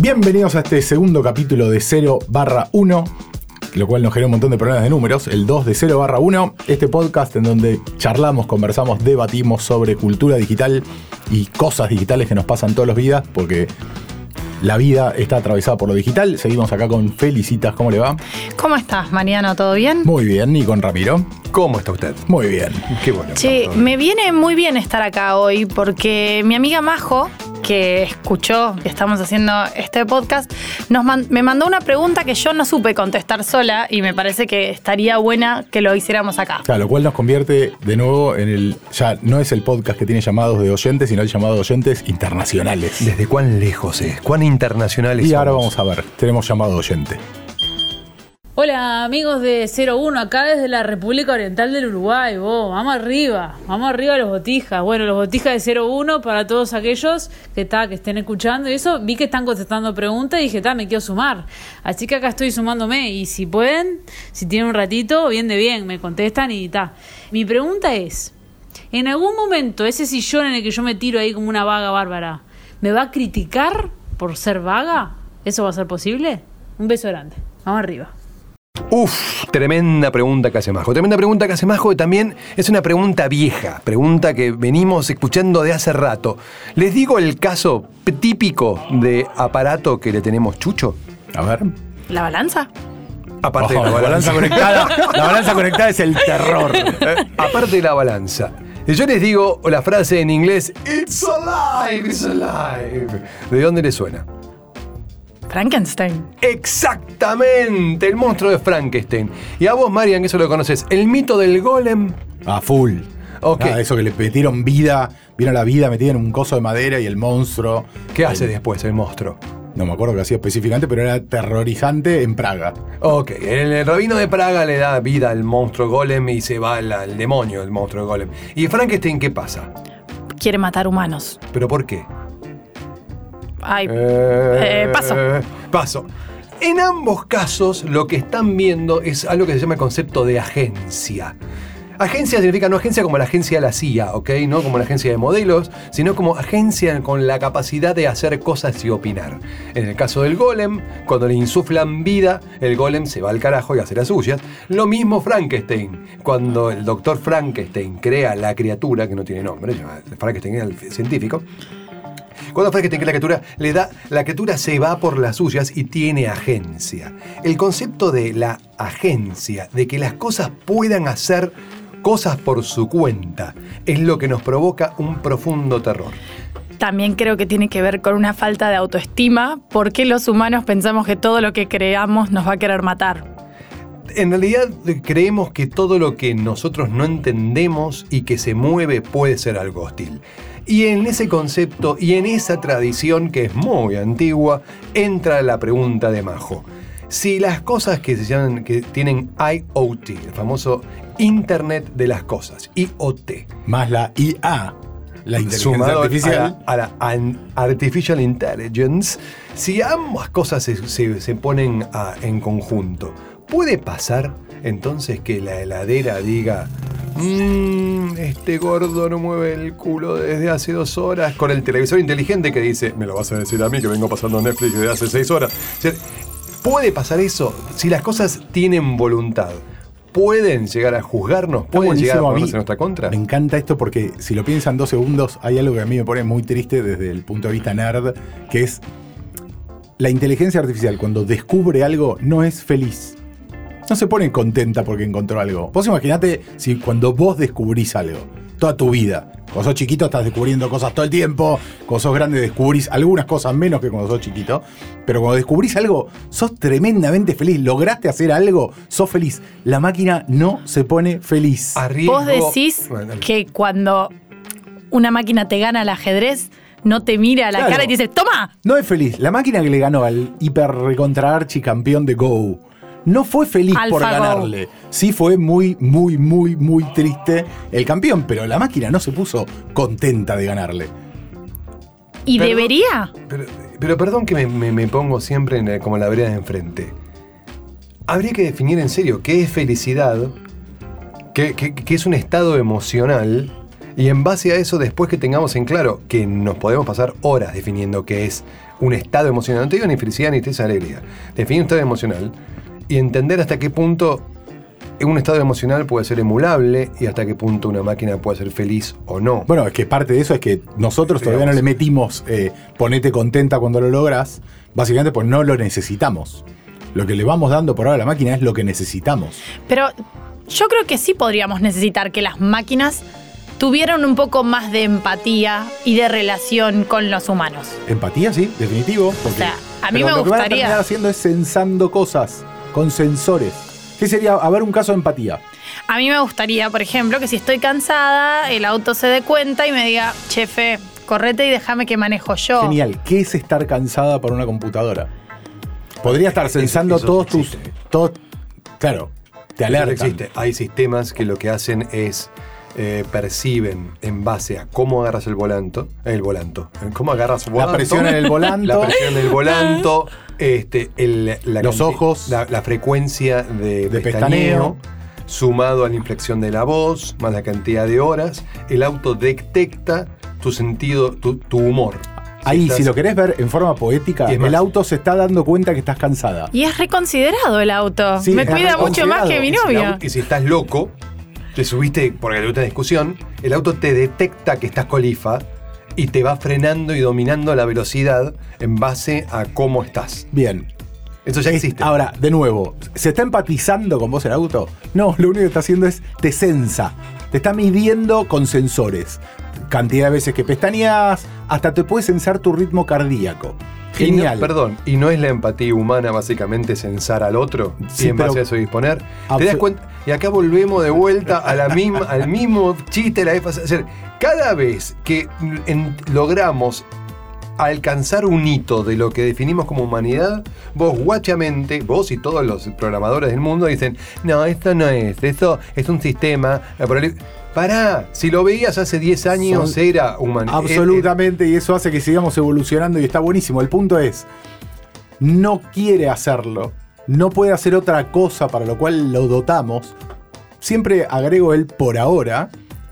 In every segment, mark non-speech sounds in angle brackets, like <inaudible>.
Bienvenidos a este segundo capítulo de 0 barra 1, lo cual nos genera un montón de problemas de números, el 2 de 0 barra 1, este podcast en donde charlamos, conversamos, debatimos sobre cultura digital y cosas digitales que nos pasan todos los días, porque la vida está atravesada por lo digital. Seguimos acá con Felicitas, ¿cómo le va? ¿Cómo estás, Mariano? ¿Todo bien? Muy bien, y con Ramiro. ¿Cómo está usted? Muy bien. Qué bueno. Che, me viene muy bien estar acá hoy porque mi amiga Majo, que escuchó que estamos haciendo este podcast, nos man- me mandó una pregunta que yo no supe contestar sola y me parece que estaría buena que lo hiciéramos acá. Claro, lo cual nos convierte de nuevo en el. Ya no es el podcast que tiene llamados de oyentes, sino el llamado de oyentes internacionales. ¿Desde cuán lejos es? ¿Cuán internacionales Y ahora vamos a ver, tenemos llamado de oyente. Hola amigos de 01, acá desde la República Oriental del Uruguay, vos, vamos arriba, vamos arriba los botijas. Bueno, los botijas de 01 para todos aquellos que, ta, que estén escuchando y eso, vi que están contestando preguntas y dije, ta, me quiero sumar. Así que acá estoy sumándome y si pueden, si tienen un ratito, bien de bien, me contestan y ta. Mi pregunta es, ¿en algún momento ese sillón en el que yo me tiro ahí como una vaga bárbara, me va a criticar por ser vaga? ¿Eso va a ser posible? Un beso grande, vamos arriba. Uf, tremenda pregunta que hace Majo. Tremenda pregunta que hace Majo que también es una pregunta vieja, pregunta que venimos escuchando de hace rato. Les digo el caso típico de aparato que le tenemos chucho. A ver. ¿La balanza? Aparte Ojo, de la balanza. conectada. <laughs> La balanza conectada es el terror. Eh, Aparte de la balanza. Yo les digo la frase en inglés, It's alive, it's alive. ¿De dónde le suena? Frankenstein. Exactamente, el monstruo de Frankenstein. Y a vos, Marian, que eso lo conoces, el mito del golem. A full. Ok. Ah, eso que le metieron vida, vieron la vida metida en un coso de madera y el monstruo. ¿Qué hace El- después el monstruo? No me acuerdo qué hacía específicamente, pero era terrorizante en Praga. Ok, el, el rabino de Praga le da vida al monstruo golem y se va al, al demonio del monstruo golem. ¿Y Frankenstein qué pasa? Quiere matar humanos. ¿Pero por qué? Ay, eh, paso. Paso. En ambos casos, lo que están viendo es algo que se llama el concepto de agencia. Agencia significa no agencia como la agencia de la CIA, ¿ok? No como la agencia de modelos, sino como agencia con la capacidad de hacer cosas y opinar. En el caso del golem, cuando le insuflan vida, el golem se va al carajo y hace las suyas. Lo mismo Frankenstein. Cuando el doctor Frankenstein crea la criatura, que no tiene nombre, Frankenstein era el científico, cuando Frankenstein crea la criatura, le da, la criatura se va por las suyas y tiene agencia. El concepto de la agencia, de que las cosas puedan hacer cosas por su cuenta, es lo que nos provoca un profundo terror. También creo que tiene que ver con una falta de autoestima, porque los humanos pensamos que todo lo que creamos nos va a querer matar. En realidad creemos que todo lo que nosotros no entendemos y que se mueve puede ser algo hostil. Y en ese concepto y en esa tradición que es muy antigua, entra la pregunta de Majo. Si las cosas que se llaman, que tienen IoT, el famoso Internet de las Cosas, IoT, Más la IA, la inteligencia artificial. a la, a la an- Artificial Intelligence, si ambas cosas se, se- se ponen a- en conjunto, ¿puede pasar entonces que la heladera diga, "Mm, este gordo no mueve el culo desde hace dos horas, con el televisor inteligente que dice, me lo vas a decir a mí que vengo pasando Netflix desde hace seis horas? O sea, ¿Puede pasar eso? Si las cosas tienen voluntad, ¿pueden llegar a juzgarnos? ¿Pueden llegar a ponerse en nuestra contra? Me encanta esto porque si lo piensan dos segundos, hay algo que a mí me pone muy triste desde el punto de vista nerd, que es la inteligencia artificial cuando descubre algo no es feliz. No se pone contenta porque encontró algo. Vos imaginate si cuando vos descubrís algo, toda tu vida, cuando sos chiquito estás descubriendo cosas todo el tiempo, cuando sos grande descubrís algunas cosas menos que cuando sos chiquito, pero cuando descubrís algo, sos tremendamente feliz, lograste hacer algo, sos feliz. La máquina no se pone feliz. Arriesgo- Vos decís Bueno, que cuando una máquina te gana al ajedrez, no te mira a la Claro. cara y te dice, ¡toma! No es feliz. La máquina que le ganó al hiper recontra archi campeón de Go no fue feliz por ganarle. Sí fue muy, muy, muy, muy triste el campeón, pero la máquina no se puso contenta de ganarle. ¿Y Perdón. debería? Pero, pero perdón que me, me- me pongo siempre en la- como la vereda de enfrente. Habría que definir en serio qué es felicidad, qué, qué- qué es un estado emocional, y en base a eso, después que tengamos en claro que nos podemos pasar horas definiendo qué es un estado emocional. No te digo ni felicidad ni tristeza, alegría. Definir un estado emocional y entender hasta qué punto un estado emocional puede ser emulable y hasta qué punto una máquina puede ser feliz o no. Bueno, es que parte de eso es que nosotros todavía no le metimos eh, ponete contenta cuando lo logras, básicamente pues no lo necesitamos. Lo que le vamos dando por ahora a la máquina es lo que necesitamos. Pero yo creo que sí podríamos necesitar que las máquinas tuvieran un poco más de empatía y de relación con los humanos. Empatía, sí, definitivo. porque- sea, a mí pero me lo que van a gustaría- terminar haciendo es sensando cosas con sensores. ¿Qué sería? A ver un caso de empatía. A mí me gustaría, por ejemplo, que si estoy cansada, el auto se dé cuenta y me diga, chefe, correte y déjame que manejo yo. Genial. ¿Qué es estar cansada por una computadora? Podría estar sensando eso todos tus. existe. Todo, claro, te alerta. existe. Hay sistemas que lo que hacen es eh, perciben en base a cómo agarras el volanto, el volanto, cómo agarras el La presión en el <laughs> volanto. la presión del volanto, este, el- la Los ojos. la, la frecuencia de, De pestañeo, pestañeo. sumado a la inflexión de la voz, más la cantidad de horas, el auto detecta tu sentido, tu, tu humor. Ahí, estás- si lo querés ver en forma poética, el auto se está dando cuenta que estás cansada. Y es reconsiderado el auto. Sí, me cuida mucho más que mi au- Y si estás loco, te subiste porque hay otra discusión, el auto te detecta que estás colifa y te va frenando y dominando la velocidad en base a cómo estás. Bien. Eso ya existe. Ahora, de nuevo, ¿se está empatizando con vos el auto? No, lo único que está haciendo es te sensa. Te está midiendo con sensores. Cantidad de veces que pestañeas, hasta te puede sensar tu ritmo cardíaco. Y no- perdón, ¿y no es la empatía humana básicamente censar al otro Sí, y en base pero- a eso disponer? ¿Te das cuenta? Y acá volvemos de vuelta a la misma, al mismo chiste la vez pasada. Decir, cada vez que en- logramos alcanzar un hito de lo que definimos como humanidad, vos guachamente, vos y todos los programadores del mundo dicen, no, esto no es, esto es un sistema. eh, Pará, si lo veías hace 10 años Son- era humanidad. Absolutamente, y eso hace que sigamos evolucionando y está buenísimo. El punto es, no quiere hacerlo, no puede hacer otra cosa para lo cual lo dotamos. Siempre agrego el por ahora,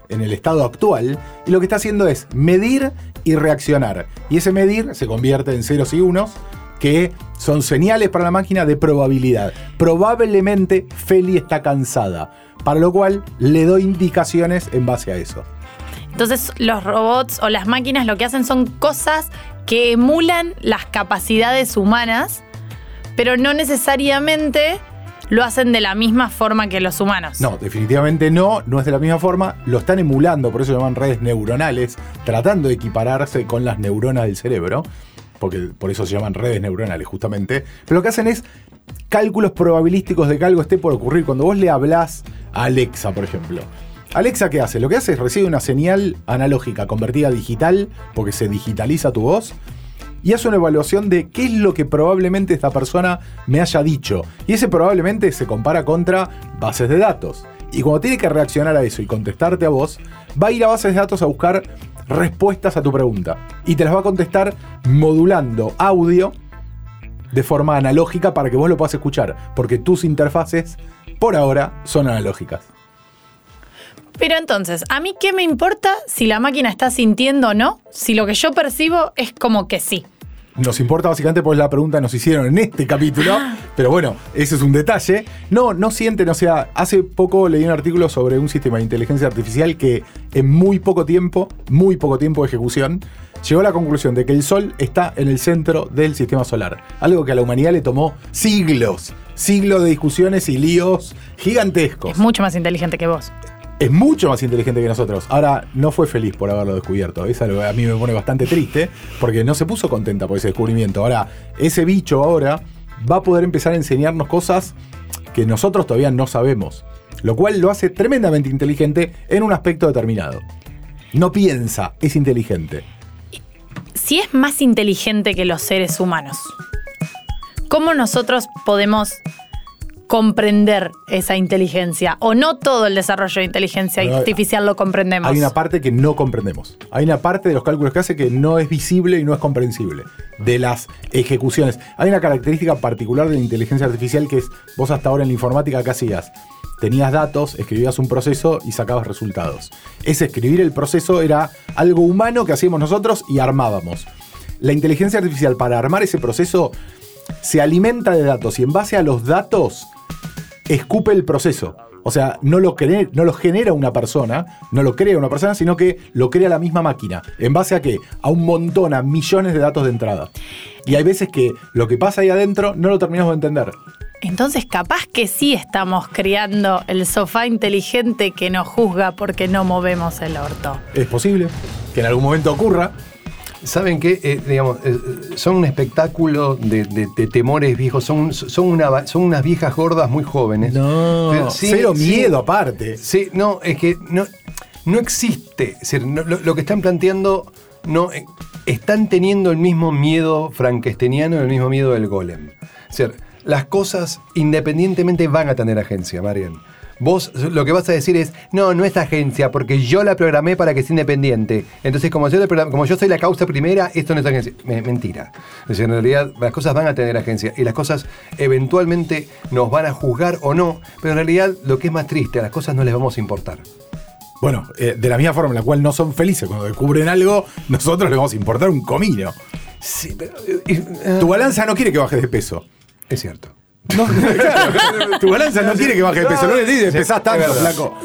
en el estado actual, y lo que está haciendo es medir y reaccionar. Y ese medir se convierte en ceros y unos, que son señales para la máquina de probabilidad. Probablemente Feli está cansada, para lo cual le doy indicaciones en base a eso. Entonces los robots o las máquinas lo que hacen son cosas que emulan las capacidades humanas, pero no necesariamente lo hacen de la misma forma que los humanos. No, definitivamente no, no es de la misma forma, lo están emulando, por eso llaman redes neuronales, tratando de equipararse con las neuronas del cerebro, porque por eso se llaman redes neuronales justamente, pero lo que hacen es cálculos probabilísticos de que algo esté por ocurrir. Cuando vos le hablás a Alexa, por ejemplo, Alexa, ¿qué hace? Lo que hace es recibe una señal analógica convertida a digital, porque se digitaliza tu voz, y hace una evaluación de qué es lo que probablemente esta persona me haya dicho. Y ese probablemente se compara contra bases de datos. Y cuando tiene que reaccionar a eso y contestarte a vos, va a ir a bases de datos a buscar respuestas a tu pregunta. Y te las va a contestar modulando audio de forma analógica para que vos lo puedas escuchar. Porque tus interfaces, por ahora, son analógicas. Pero entonces, ¿a mí qué me importa si la máquina está sintiendo o no? Si lo que yo percibo es como que sí. Nos importa básicamente por la pregunta que nos hicieron en este capítulo, pero bueno, ese es un detalle. No, no sienten, o sea, hace poco leí un artículo sobre un sistema de inteligencia artificial que en muy poco tiempo, muy poco tiempo de ejecución, llegó a la conclusión de que el Sol está en el centro del sistema solar. Algo que a la humanidad le tomó siglos, siglos de discusiones y líos gigantescos. Es mucho más inteligente que vos. Es mucho más inteligente que nosotros. Ahora, no fue feliz por haberlo descubierto. A mí me pone bastante triste, porque no se puso contenta por ese descubrimiento. Ahora, ese bicho ahora va a poder empezar a enseñarnos cosas que nosotros todavía no sabemos. Lo cual lo hace tremendamente inteligente en un aspecto determinado. No piensa, es inteligente. Si es más inteligente que los seres humanos, ¿cómo nosotros podemos comprender esa inteligencia? O no todo el desarrollo de inteligencia Pero hay- artificial lo comprendemos. Hay una parte que no comprendemos. Hay una parte de los cálculos que hace que no es visible y no es comprensible. De las ejecuciones. Hay una característica particular de la inteligencia artificial que es, vos hasta ahora en la informática, ¿qué hacías? Tenías datos, escribías un proceso y sacabas resultados. Ese escribir el proceso era algo humano que hacíamos nosotros y armábamos. la inteligencia artificial para armar ese proceso se alimenta de datos y en base a los datos escupe el proceso. O sea, no lo, no lo genera una persona, no lo crea una persona, sino que lo crea la misma máquina. ¿En base a qué? A un montón, a millones de datos de entrada. Y hay veces que lo que pasa ahí adentro no lo terminamos de entender. Entonces, capaz que sí estamos criando el sofá inteligente que nos juzga porque no movemos el orto. Es posible que en algún momento ocurra. ¿Saben qué? Eh, digamos, eh, son un espectáculo de, de- de temores viejos, son, son, una, son unas viejas gordas muy jóvenes. Pero sí, cero sí. miedo aparte. Sí, no, es que no, no existe. Es decir, no- lo, lo que están planteando, no, eh, están teniendo el mismo miedo frankensteiniano y el mismo miedo del golem. Es decir, las cosas independientemente van a tener agencia, Marian. Vos lo que vas a decir es, no, no es agencia, porque yo la programé para que sea independiente. Entonces, como yo, como yo soy la causa primera, esto no es agencia. Me- mentira. Es decir, en realidad las cosas van a tener agencia y las cosas eventualmente nos van a juzgar o no, pero en realidad lo que es más triste, a las cosas no les vamos a importar. Bueno, eh, de la misma forma en la cual no son felices cuando descubren algo, nosotros les vamos a importar un comino. Sí, pero... eh, eh, Tu balanza no quiere que bajes de peso. es cierto. No, <laughs> claro, tu balanza no quiere que bajes de peso. No le dices, pesás es tanto, flaco.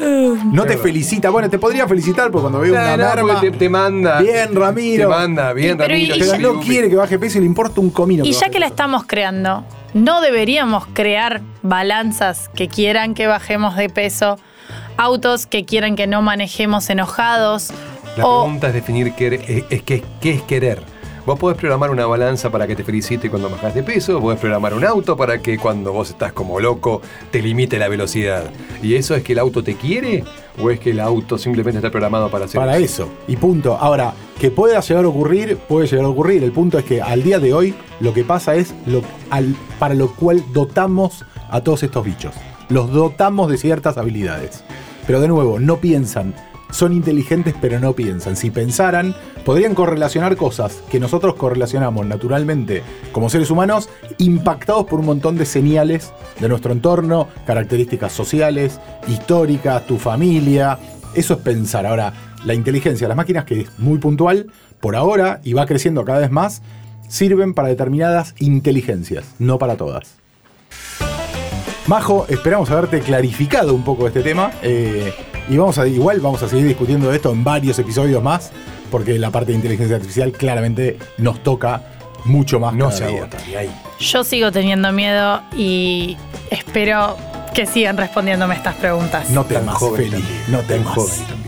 No te felicita. Bueno, te podría felicitar porque cuando veo una merma. te, te manda. Bien, Ramiro. Te manda, bien, Y- Ramiro. y- Pero no quiere que baje de peso y le importa un comino. Y ya baje que la de peso. estamos creando, ¿no deberíamos crear balanzas que quieran que bajemos de peso? Autos que quieran que no manejemos enojados. La o pregunta es definir qué es, es que- qué es querer. Vos podés programar una balanza para que te felicite cuando bajas de peso, podés programar un auto para que cuando vos estás como loco te limite la velocidad. ¿Y eso es que el auto te quiere o es que el auto simplemente está programado para hacer Para eso. Y punto. Ahora, que pueda llegar a ocurrir, puede llegar a ocurrir. El punto es que al día de hoy lo que pasa es lo, al- para lo cual dotamos a todos estos bichos. Los dotamos de ciertas habilidades. Pero de nuevo, no piensan. Son inteligentes pero no piensan. Si pensaran, podrían correlacionar cosas que nosotros correlacionamos naturalmente como seres humanos, impactados por un montón de señales de nuestro entorno, características sociales, históricas, tu familia, eso es pensar. Ahora, la inteligencia las máquinas, que es muy puntual, por ahora, y va creciendo cada vez más, sirven para determinadas inteligencias, no para todas. Majo, esperamos haberte clarificado un poco este tema. eh, y vamos a, igual vamos a seguir discutiendo esto en varios episodios más, porque la parte de inteligencia artificial claramente nos toca mucho más. No cada se agota. Yo sigo teniendo miedo y espero que sigan respondiéndome estas preguntas. No temas, Feli, no temas. joven.